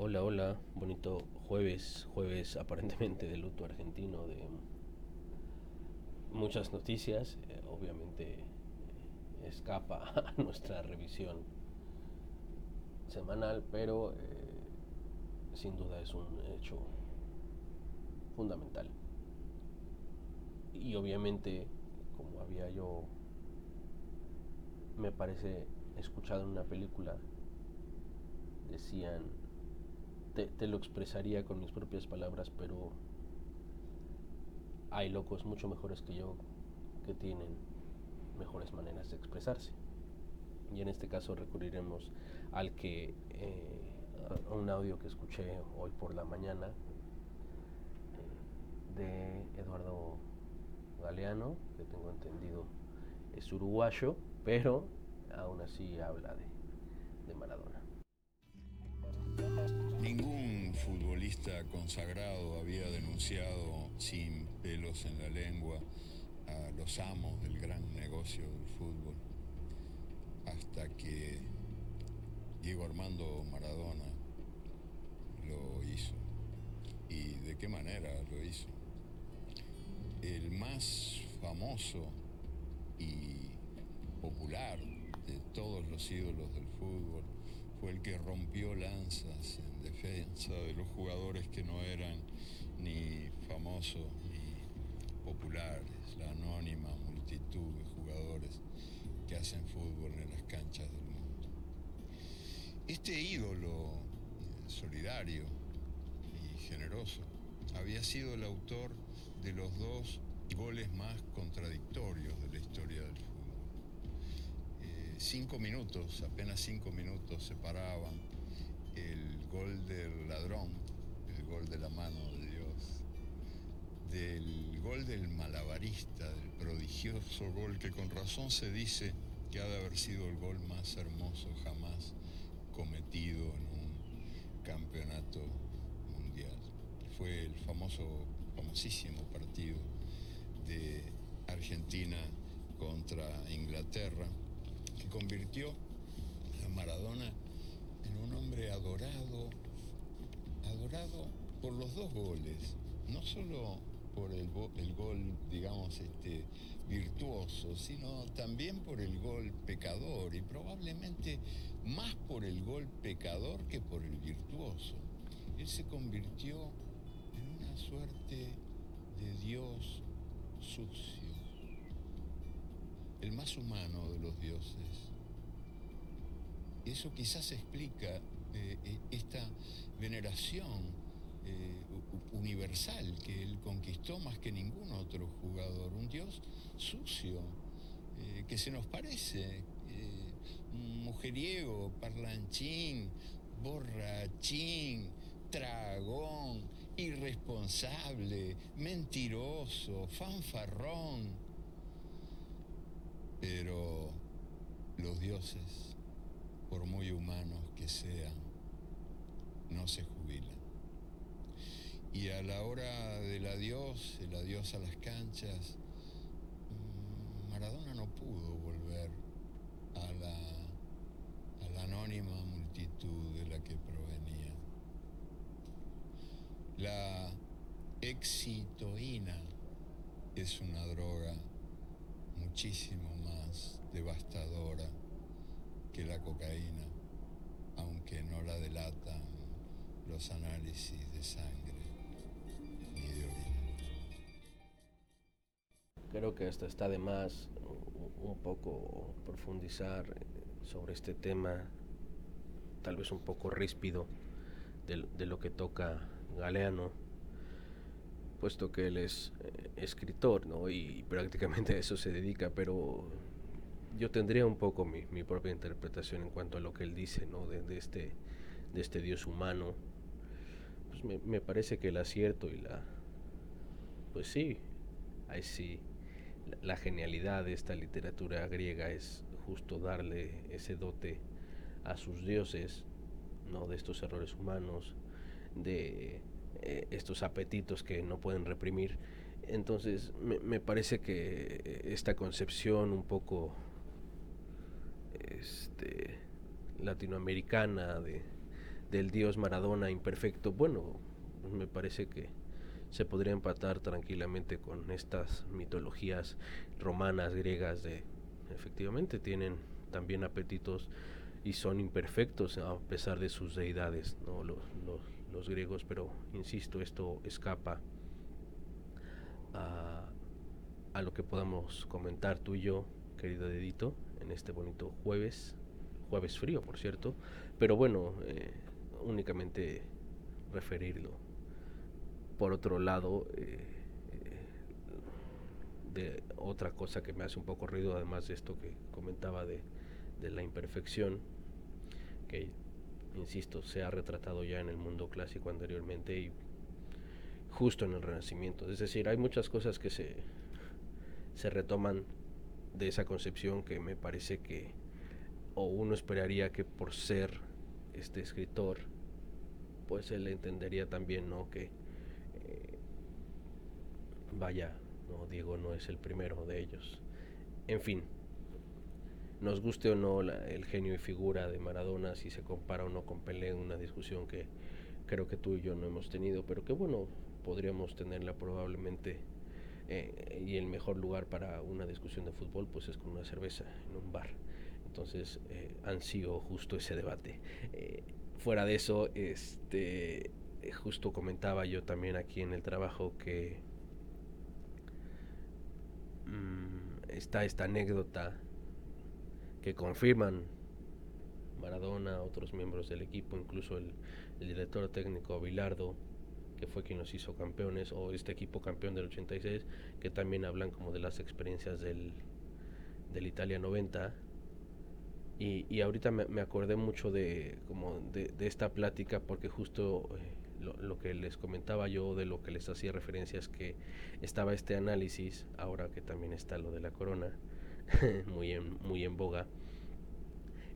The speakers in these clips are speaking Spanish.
Hola, hola, bonito jueves, jueves aparentemente de luto argentino, de muchas noticias, eh, obviamente eh, escapa a nuestra revisión semanal, pero eh, sin duda es un hecho fundamental. Y obviamente, como había yo, me parece, escuchado en una película, decían, te, lo expresaría con mis propias palabras, pero hay locos mucho mejores que yo que tienen mejores maneras de expresarse. Y en este caso recurriremos al que eh, a un audio que escuché hoy por la mañana de Eduardo Galeano, que tengo entendido es uruguayo, pero aún así habla de, de Maradona. Futbolista consagrado había denunciado sin pelos en la lengua a los amos del gran negocio del fútbol, hasta que Diego Armando Maradona lo hizo. ¿Y de qué manera lo hizo? El más famoso y popular de todos los ídolos del fútbol fue el que rompió lanzas defensa de los jugadores que no eran ni famosos ni populares, la anónima multitud de jugadores que hacen fútbol en las canchas del mundo. Este ídolo eh, solidario y generoso había sido el autor de los dos goles más contradictorios de la historia del fútbol cinco minutos, apenas cinco minutos separaban el gol del ladrón, el gol de la mano de Dios, del gol del malabarista, del prodigioso gol que con razón se dice que ha de haber sido el gol más hermoso jamás cometido en un campeonato mundial. Fue el famoso, famosísimo partido de Argentina contra Inglaterra, que convirtió a Maradona en un hombre adorado, adorado por los dos goles, no solo por el, el gol, digamos, este, virtuoso, sino también por el gol pecador y probablemente más por el gol pecador que por el virtuoso. Él se convirtió en una suerte de Dios sucio el más humano de los dioses. Eso quizás explica eh, e, esta veneración eh, universal que él conquistó más que ningún otro jugador, un dios sucio, eh, que se nos parece, mujeriego, parlanchín, borrachín, tragón, irresponsable, mentiroso, fanfarrón. Pero los dioses, por muy humanos que sean, no se jubilan. Y a la hora del adiós, el adiós a las canchas, mm, Maradona no pudo volver a la, anónima multitud de la que provenía. La exitoína es una droga muchísimo más devastadora que la cocaína, aunque no la delatan los análisis de sangre ni de orina. Creo que hasta está de más un poco profundizar sobre este tema, tal vez un poco ríspido de, de lo que toca Galeano puesto que él es eh, escritor, ¿no? Y prácticamente a eso se dedica, pero yo tendría un poco mi, mi, propia interpretación en cuanto a lo que él dice, ¿no? De, de este, de este Dios humano. Pues me, me, parece que el acierto y la... Pues sí, ahí sí, la, genialidad de esta literatura griega es justo darle ese dote a sus dioses, ¿no? De estos errores humanos, de eh, estos apetitos que no pueden reprimir. Entonces me, me, parece que esta concepción un poco este, latinoamericana de, del dios Maradona imperfecto, bueno, me parece que se podría empatar tranquilamente con estas mitologías romanas, griegas, de efectivamente tienen también apetitos y son imperfectos a pesar de sus deidades, ¿no? los, los, griegos, pero insisto, esto escapa a, a, lo que podamos comentar tú y yo, querido Dedito, en este bonito jueves, jueves frío, por cierto, pero bueno, eh, únicamente referirlo. Por otro lado, eh, eh, de otra cosa que me hace un poco ruido, además de esto que comentaba de, la imperfección, que, insisto, se ha retratado ya en el mundo clásico anteriormente y justo en el Renacimiento. Es decir, hay muchas cosas que se retoman de esa concepción que me parece que, o uno esperaría que por ser este escritor, pues él entendería también, ¿no? Que, eh, vaya, no, Diego no es el primero de ellos. En fin, nos guste o no el genio y figura de Maradona, si se compara o no con Pelé, una discusión que creo que tú y yo no hemos tenido, pero que bueno, podríamos tenerla probablemente. Eh, y el mejor lugar para una discusión de fútbol pues es con una cerveza en un bar. Entonces eh, ansío justo ese debate. Eh, fuera de eso, este, justo comentaba yo también aquí en el trabajo que mm, está esta anécdota que confirman Maradona, otros miembros del equipo, incluso el, director técnico Bilardo, que fue quien nos hizo campeones, o este equipo campeón del 86, que también hablan como de las experiencias del, del Italia 90. Y, y ahorita me, acordé mucho de, como de, esta plática porque justo eh, lo, lo, que les comentaba yo, de lo que les hacía referencia es que estaba este análisis, ahora que también está lo de la corona, muy, muy en boga,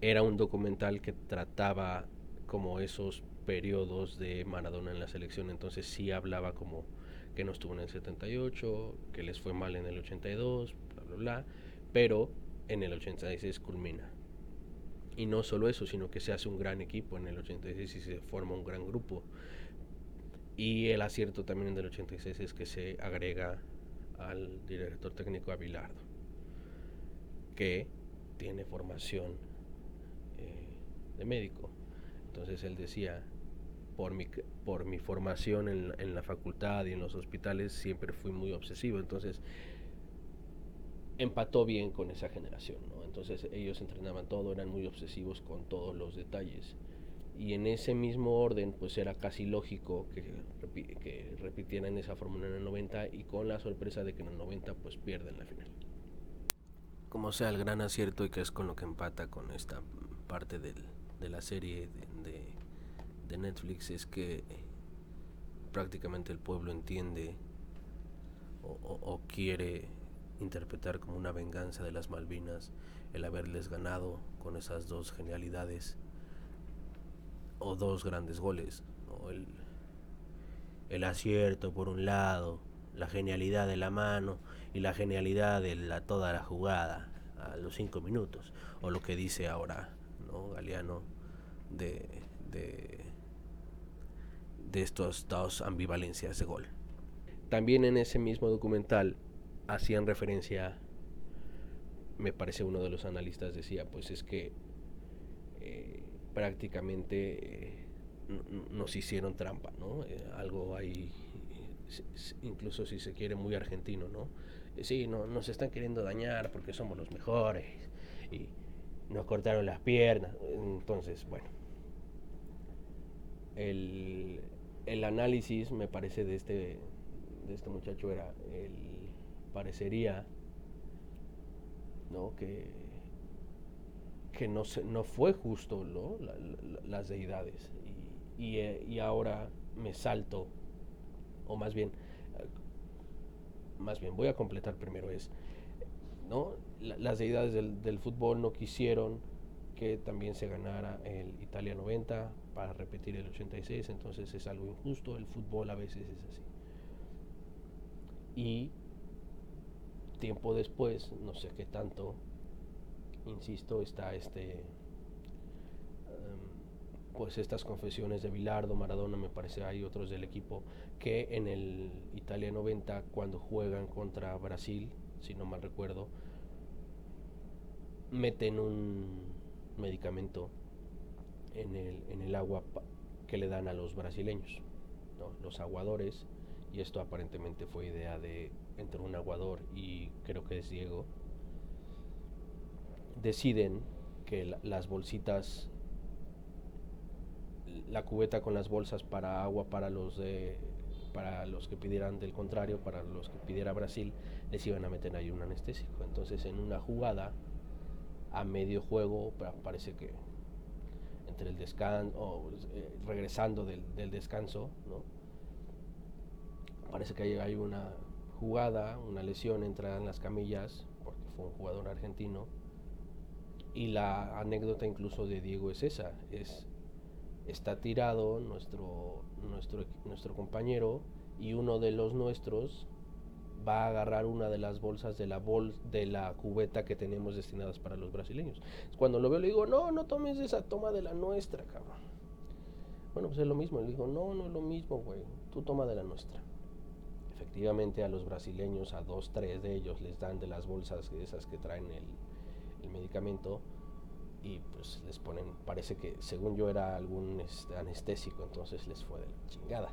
era un documental que trataba como esos periodos de Maradona en la selección, entonces sí hablaba como que no estuvo en el 78, que les fue mal en el 82, bla, bla, bla, pero en el 86 culmina. Y no solo eso, sino que se hace un gran equipo en el 86 y se forma un gran grupo. Y el acierto también en el 86 es que se agrega al director técnico Abilardo que tiene formación eh, de médico. Entonces él decía, por mi, por mi formación en, en, la facultad y en los hospitales siempre fui muy obsesivo. Entonces empató bien con esa generación. ¿no? Entonces ellos entrenaban todo, eran muy obsesivos con todos los detalles. Y en ese mismo orden, pues era casi lógico que, que repitieran esa fórmula en el 90 y con la sorpresa de que en el 90 pues pierden la final como sea el gran acierto y que es con lo que empata con esta parte del, de la serie de, de, Netflix es que prácticamente el pueblo entiende o, quiere interpretar como una venganza de las Malvinas el haberles ganado con esas dos genialidades o dos grandes goles o el, el acierto por un lado la genialidad de la mano y la genialidad de la, toda la jugada a los cinco minutos, o lo que dice ahora ¿no? Galeano de, de, de estos dos ambivalencias de gol. También en ese mismo documental hacían referencia, me parece uno de los analistas decía, pues es que eh, prácticamente eh, nos hicieron trampa, ¿no? Eh, algo ahí incluso si se quiere muy argentino, ¿no? Sí, no, nos están queriendo dañar porque somos los mejores y nos cortaron las piernas. Entonces, bueno, el, el análisis me parece de este, de este muchacho era, el, parecería, ¿no? Que, que no, se, no fue justo, las deidades. Y, y, eh, y ahora me salto o más bien, eh, más bien voy a completar primero es, ¿no? las deidades del, fútbol no quisieron que también se ganara el Italia 90 para repetir el 86, entonces es algo injusto, el fútbol a veces es así. Y tiempo después, no sé qué tanto, insisto, está este em, pues estas confesiones de Bilardo, Maradona, me parece hay otros del equipo que en el Italia 90 cuando juegan contra Brasil, si no mal recuerdo, meten un medicamento en el, en el agua que le dan a los brasileños, los aguadores, y esto aparentemente fue idea de entre un aguador y creo que es Diego, deciden que las bolsitas la cubeta con las bolsas para agua para los de para los que pidieran del contrario, para los que pidiera Brasil, les iban a meter ahí un anestésico. Entonces en una jugada a medio juego, parece que entre el descanso, eh, regresando del, descanso, ¿no? parece que hay, hay una jugada, una lesión, entra en las camillas, porque fue un jugador argentino, y la anécdota incluso de Diego es esa, es está tirado nuestro, nuestro, nuestro compañero y uno de los nuestros va a agarrar una de las bolsas de la bol de la cubeta que tenemos destinadas para los brasileños. Cuando lo veo le digo, no, no tomes esa toma de la nuestra, cabrón. Bueno, pues es lo mismo. Le digo, no, no es lo mismo, güey. Tú toma de la nuestra. Efectivamente a los brasileños, a dos, tres de ellos, les dan de las bolsas esas que traen el, el medicamento y pues les ponen, parece que según yo era algún este, anestésico, entonces les fue de la chingada.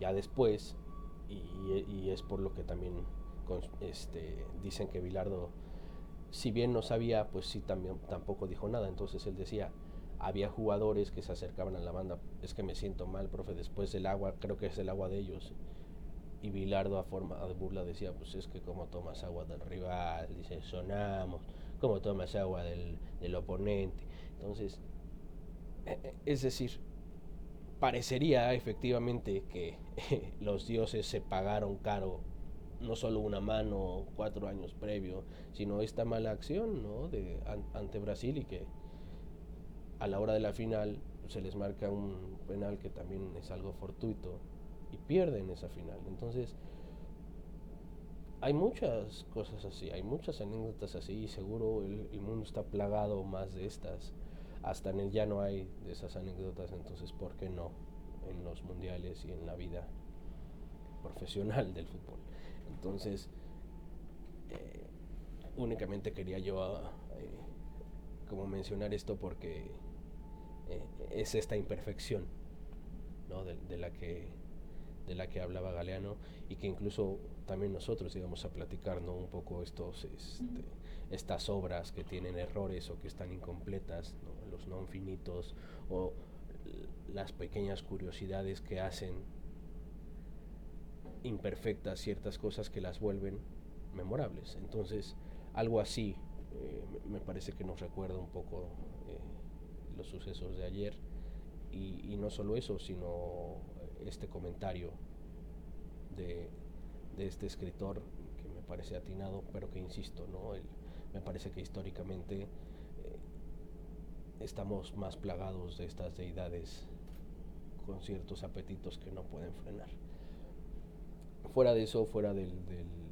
Ya después, y, es por lo que también este, dicen que Bilardo, si bien no sabía, pues sí también tampoco dijo nada, entonces él decía, había jugadores que se acercaban a la banda, es que me siento mal, profe, después del agua, creo que es el agua de ellos. Y Bilardo a forma de burla decía, pues es que como tomas agua del rival, dice, sonamos como tomas agua del, oponente. Entonces, eh, eh, es decir, parecería efectivamente que los dioses se pagaron caro no solo una mano cuatro años previo, sino esta mala acción ¿no? de, ante Brasil y que a la hora de la final se les marca un penal que también es algo fortuito y pierden esa final. Entonces, hay muchas cosas así, hay muchas anécdotas así y seguro el, mundo está plagado más de estas. Hasta en el no hay de esas anécdotas, entonces ¿por qué no en los mundiales y en la vida profesional del fútbol? Entonces, eh, únicamente quería yo eh, como mencionar esto porque eh, es esta imperfección ¿no? de, la que de la que hablaba Galeano y que incluso también nosotros íbamos a platicar un poco estos, este, estas obras que tienen errores o que están incompletas, los no infinitos o las pequeñas curiosidades que hacen imperfectas ciertas cosas que las vuelven memorables. Entonces, algo así eh, me parece que nos recuerda un poco eh, los sucesos de ayer y, no solo eso, sino este comentario de, este escritor que me parece atinado, pero que insisto, ¿no? me parece que históricamente estamos más plagados de estas deidades con ciertos apetitos que no pueden frenar. Fuera de eso, fuera del,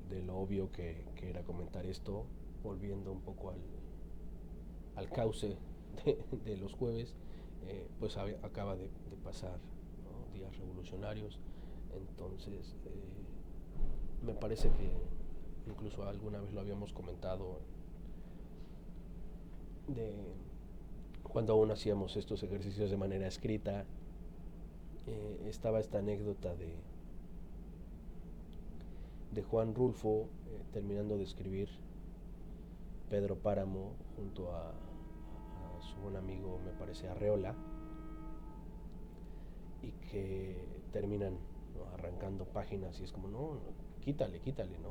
del, obvio que, que, era comentar esto, volviendo un poco al, al cauce de, los jueves, eh, pues acaba de, pasar días revolucionarios, entonces eh, me parece que incluso alguna vez lo habíamos comentado de cuando aún hacíamos estos ejercicios de manera escrita eh, estaba esta anécdota de de Juan Rulfo eh, terminando de escribir Pedro Páramo junto a, su buen amigo me parece Arreola y que terminan arrancando páginas y es como no quítale, quítale, ¿no?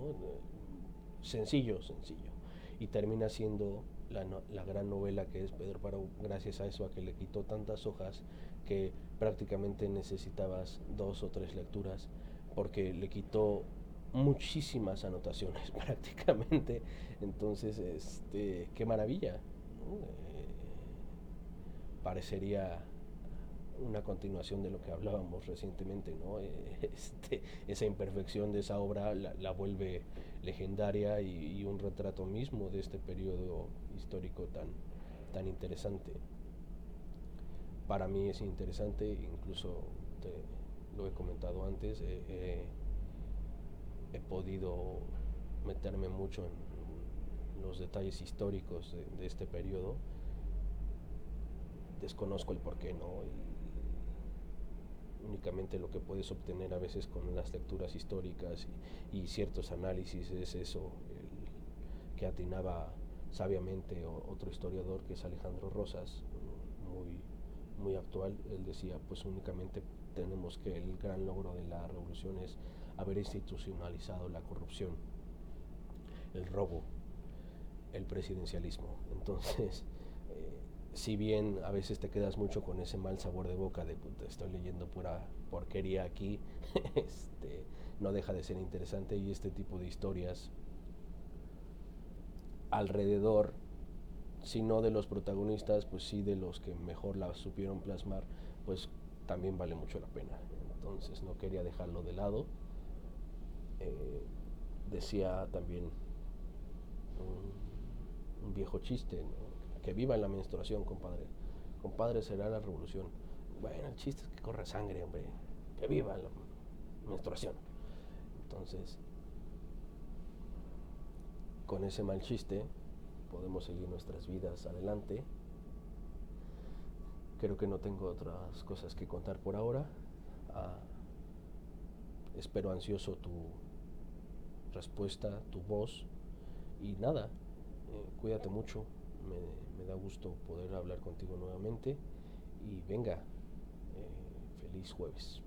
Sencillo, sencillo. Y termina siendo la, la, gran novela que es Pedro Páramo, gracias a eso, a que le quitó tantas hojas que prácticamente necesitabas dos o tres lecturas, porque le quitó muchísimas anotaciones prácticamente. Entonces, este, qué maravilla. Eh, parecería una continuación de lo que hablábamos recientemente, ¿no? Este, esa imperfección de esa obra la, vuelve legendaria y, un retrato mismo de este periodo histórico tan, tan interesante. para mí es interesante, incluso lo he comentado antes, he podido meterme mucho en los detalles históricos de, este periodo. Desconozco el por qué no. Únicamente lo que puedes obtener a veces con las lecturas históricas y, ciertos análisis es eso, que atinaba sabiamente otro historiador que es Alejandro Rosas, muy, muy actual. Él decía, pues únicamente tenemos que el gran logro de la revolución es haber institucionalizado la corrupción, el robo, el presidencialismo. Entonces, si bien a veces te quedas mucho con ese mal sabor de boca de te estoy leyendo pura porquería aquí, este, no deja de ser interesante y este tipo de historias alrededor, si no de los protagonistas, pues sí de los que mejor la supieron plasmar, pues también vale mucho la pena. Entonces no quería dejarlo de lado. Eh, decía también un, viejo chiste, que viva en la menstruación, compadre. Compadre será la revolución. Bueno, el chiste es que corre sangre, hombre. Que viva la menstruación. Entonces, con ese mal chiste podemos seguir nuestras vidas adelante. Creo que no tengo otras cosas que contar por ahora. Ah, espero ansioso tu respuesta, tu voz. Y nada, eh, cuídate mucho. Me, da gusto poder hablar contigo nuevamente. Y venga, eh, feliz jueves.